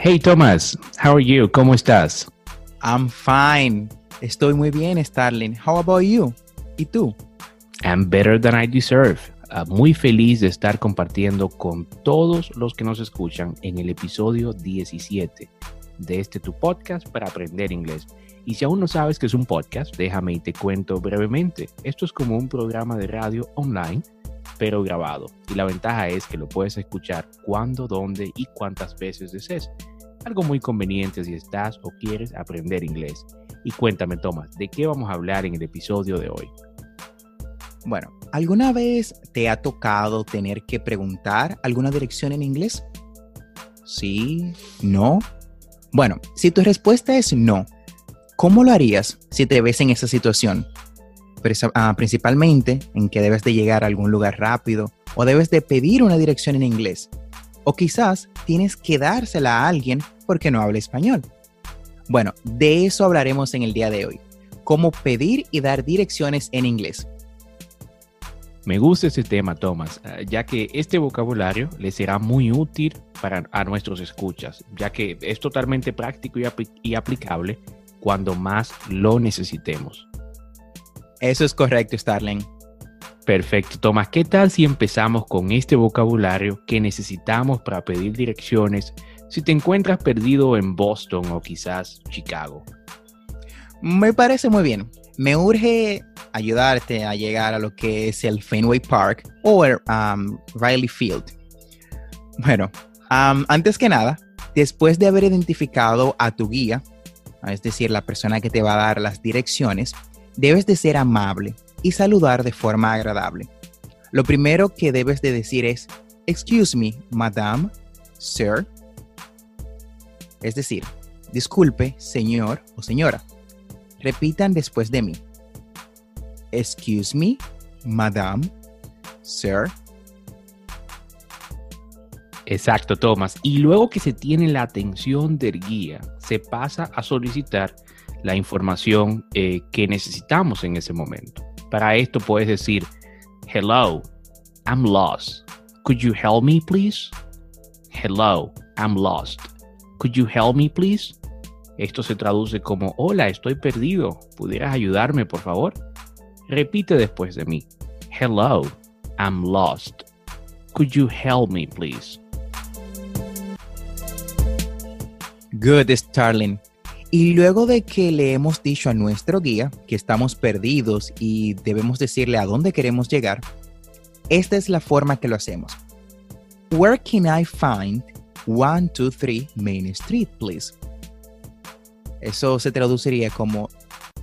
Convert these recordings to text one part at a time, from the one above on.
Hey Thomas, how are you? ¿Cómo estás? I'm fine. Estoy muy bien, Starling. How about you? ¿Y tú? I'm better than I deserve. Uh, muy feliz de estar compartiendo con todos los que nos escuchan en el episodio 17 de este tu podcast para aprender inglés. Y si aún no sabes que es un podcast, déjame y te cuento brevemente. Esto es como un programa de radio online pero grabado. Y la ventaja es que lo puedes escuchar cuando, dónde y cuántas veces desees. Algo muy conveniente si estás o quieres aprender inglés. Y cuéntame, Tomás, ¿de qué vamos a hablar en el episodio de hoy? Bueno, ¿alguna vez te ha tocado tener que preguntar alguna dirección en inglés? ¿Sí? ¿No? Bueno, si tu respuesta es no, ¿cómo lo harías si te ves en esa situación? Ah, principalmente en que debes de llegar a algún lugar rápido o debes de pedir una dirección en inglés. O quizás tienes que dársela a alguien porque no habla español. Bueno, de eso hablaremos en el día de hoy. Cómo pedir y dar direcciones en inglés. Me gusta ese tema, Thomas, ah, ya que este vocabulario le será muy útil para a nuestros escuchas, ya que es totalmente práctico y aplicable cuando más lo necesitemos. Eso es correcto, Starling. Perfecto, Tomás. ¿Qué tal si empezamos con este vocabulario que necesitamos para pedir direcciones si te encuentras perdido en Boston o quizás Chicago? Me parece muy bien. Me urge ayudarte a llegar a lo que es el Fenway Park o el um, Riley Field. Bueno, um, antes que nada, después de haber identificado a tu guía, es decir, la persona que te va a dar las direcciones, debes de ser amable y saludar de forma agradable. Lo primero que debes de decir es, excuse me, madame, sir. Es decir, disculpe, señor o señora. Repitan después de mí. Excuse me, madame, sir. Exacto, Thomas. Y luego que se tiene la atención del guía, se pasa a solicitar la información eh, que necesitamos en ese momento. Para esto puedes decir, hello, I'm lost. Could you help me, please? Hello, I'm lost. Could you help me, please? Esto se traduce como, hola, estoy perdido. ¿Pudieras ayudarme, por favor? Repite después de mí. Hello, I'm lost. Could you help me, please? Good, Starling. Y luego de que le hemos dicho a nuestro guía que estamos perdidos y debemos decirle a dónde queremos llegar, esta es la forma que lo hacemos. Where can I find 123 Main Street, please? Eso se traduciría como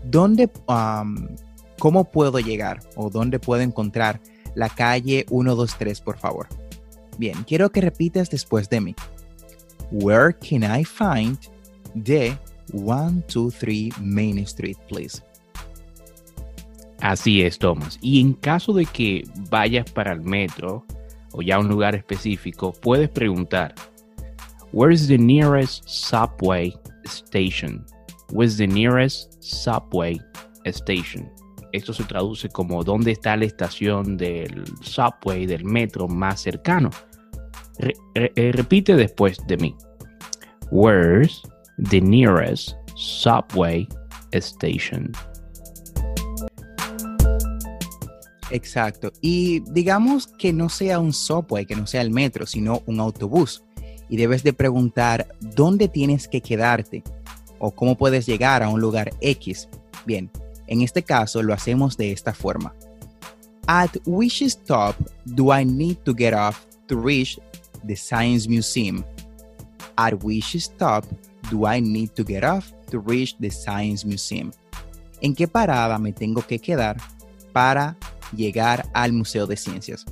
¿dónde, um, cómo puedo llegar o dónde puedo encontrar la calle 123, por favor? Bien, quiero que repitas después de mí. Where can I find the 123 Main Street, please. Así es, Thomas. Y en caso de que vayas para el metro o ya a un lugar específico, puedes preguntar, Where is the nearest subway station? Where's the nearest subway station. Esto se traduce como dónde está la estación del subway, del metro más cercano. Eh, repite después de mí. Where's the nearest subway station? Exacto. Y digamos que no sea un subway, que no sea el metro, sino un autobús. Y debes de preguntar dónde tienes que quedarte o cómo puedes llegar a un lugar X. Bien, en este caso lo hacemos de esta forma. At which stop do I need to get off to reach the Science Museum? At which stop do I need to get off to reach the Science Museum? ¿En qué parada me tengo que quedar para llegar al Museo de Ciencias?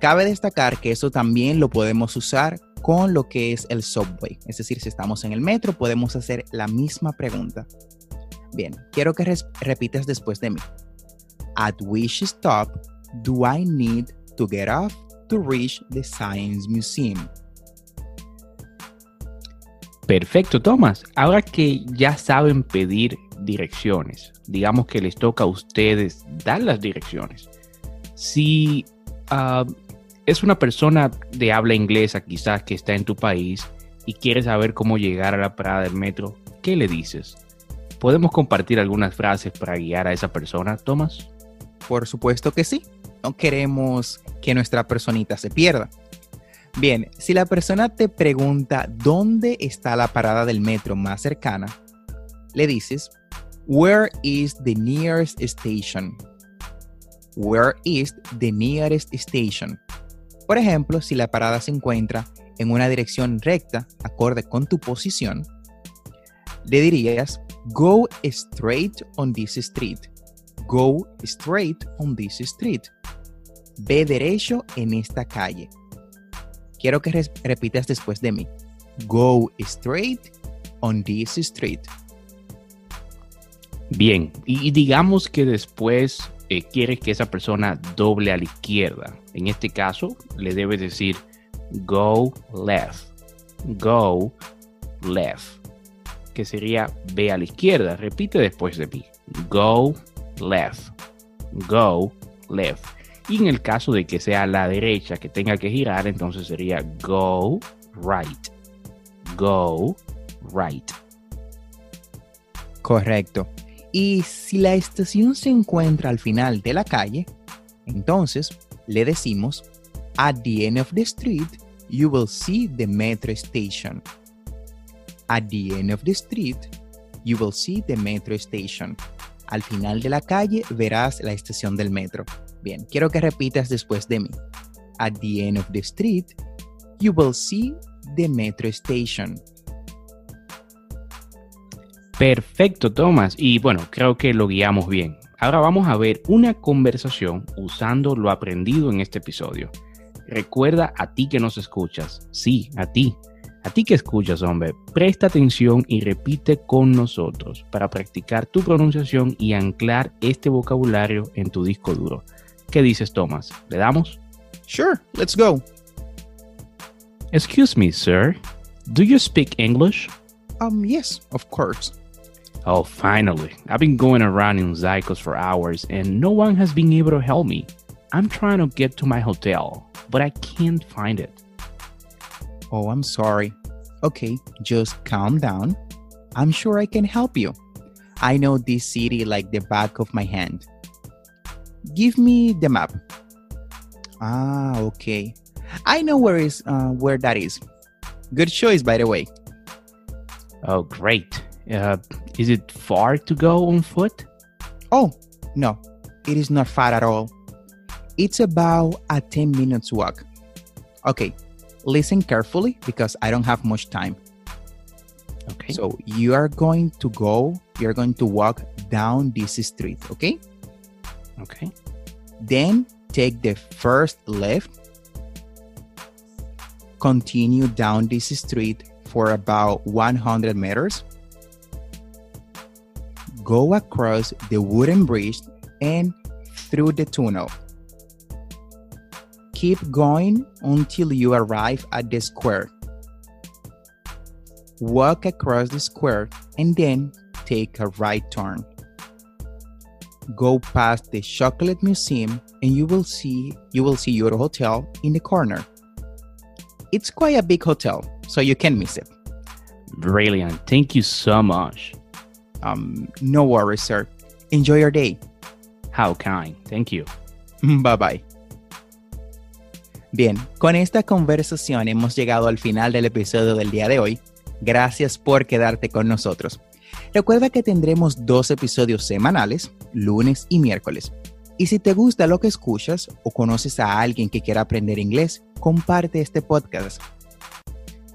Cabe destacar que eso también lo podemos usar con lo que es el subway. Es decir, si estamos en el metro, podemos hacer la misma pregunta. Bien, quiero que repitas después de mí. At which stop do I need to get off to reach the Science Museum? Perfecto, Thomas. Ahora que ya saben pedir direcciones, digamos que les toca a ustedes dar las direcciones. Si ah, es una persona de habla inglesa quizás que está en tu país y quiere saber cómo llegar a la parada del metro, ¿qué le dices? ¿Podemos compartir algunas frases para guiar a esa persona, Thomas? Por supuesto que sí. No queremos que nuestra personita se pierda. Bien, si la persona te pregunta dónde está la parada del metro más cercana, le dices, Where is the nearest station? Where is the nearest station? Por ejemplo, si la parada se encuentra en una dirección recta, acorde con tu posición, le dirías, go straight on this street. Go straight on this street. Ve derecho en esta calle. Quiero que repitas después de mí. Go straight on this street. Bien, y digamos que después eh, quieres que esa persona doble a la izquierda. En este caso, le debes decir go left, go left, que sería ve a la izquierda. Repite después de mí, go left, go left. Y en el caso de que sea la derecha que tenga que girar, entonces sería go right, go right. Correcto. Y si la estación se encuentra al final de la calle, entonces le decimos, at the end of the street, you will see the metro station. At the end of the street, you will see the metro station. Al final de la calle verás la estación del metro. Bien, quiero que repitas después de mí. At the end of the street, you will see the metro station. Perfecto, Thomas. Y bueno, creo que lo guiamos bien. Ahora vamos a ver una conversación usando lo aprendido en este episodio. Recuerda a ti que nos escuchas. Sí, a ti. A ti que escuchas, hombre, presta atención y repite con nosotros para practicar tu pronunciación y anclar este vocabulario en tu disco duro. ¿Qué dices, Thomas? ¿Le damos? Sure, let's go. Excuse me, sir. Do you speak English? Um, yes, of course. Oh, finally. I've been going around in Zykos for hours and no one has been able to help me. I'm trying to get to my hotel, but I can't find it. Oh, I'm sorry. Okay, just calm down. I'm sure I can help you. I know this city like the back of my hand. Give me the map. Ah, okay. I know where is uh, where that is. Good choice, by the way. Oh, great. Uh, is it far to go on foot? Oh, no, it is not far at all. It's about a 10 minutes walk. Okay, listen carefully because I don't have much time. Okay. So you are going to go, you're going to walk down this street, okay? Okay. Then take the first left, continue down this street for about 100 meters go across the wooden bridge and through the tunnel. Keep going until you arrive at the square. Walk across the square and then take a right turn. Go past the Chocolate Museum and you will see you will see your hotel in the corner. It's quite a big hotel, so you can miss it. Brilliant. Thank you so much. Um, no worries, sir. Enjoy your day. How kind. Thank you. Bye bye. Bien, con esta conversación hemos llegado al final del episodio del día de hoy. Gracias por quedarte con nosotros. Recuerda que tendremos dos episodios semanales, lunes y miércoles. Y si te gusta lo que escuchas o conoces a alguien que quiera aprender inglés, comparte este podcast.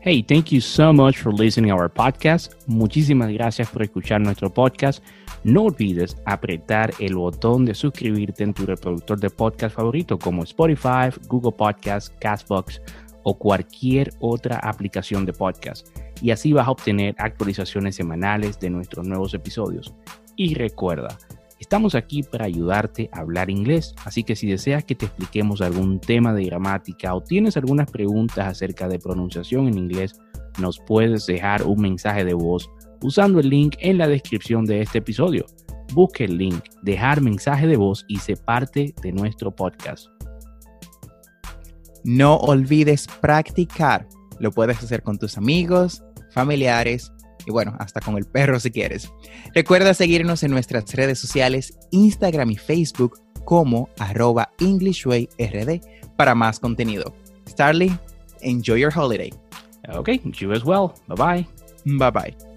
Hey, thank you so much for listening to our podcast. Muchísimas gracias por escuchar nuestro podcast. No olvides apretar el botón de suscribirte en tu reproductor de podcast favorito como Spotify, Google Podcasts, Castbox o cualquier otra aplicación de podcast. Y así vas a obtener actualizaciones semanales de nuestros nuevos episodios. Y recuerda, Estamos aquí para ayudarte a hablar inglés, así que si deseas que te expliquemos algún tema de gramática o tienes algunas preguntas acerca de pronunciación en inglés, nos puedes dejar un mensaje de voz usando el link en la descripción de este episodio. Busque el link, dejar mensaje de voz y se parte de nuestro podcast. No olvides practicar. Lo puedes hacer con tus amigos, familiares y bueno, hasta con el perro si quieres. Recuerda seguirnos en nuestras redes sociales, Instagram y Facebook como arroba EnglishWayRD para más contenido. Starly, enjoy your holiday. Okay, you as well. Bye bye. Bye bye.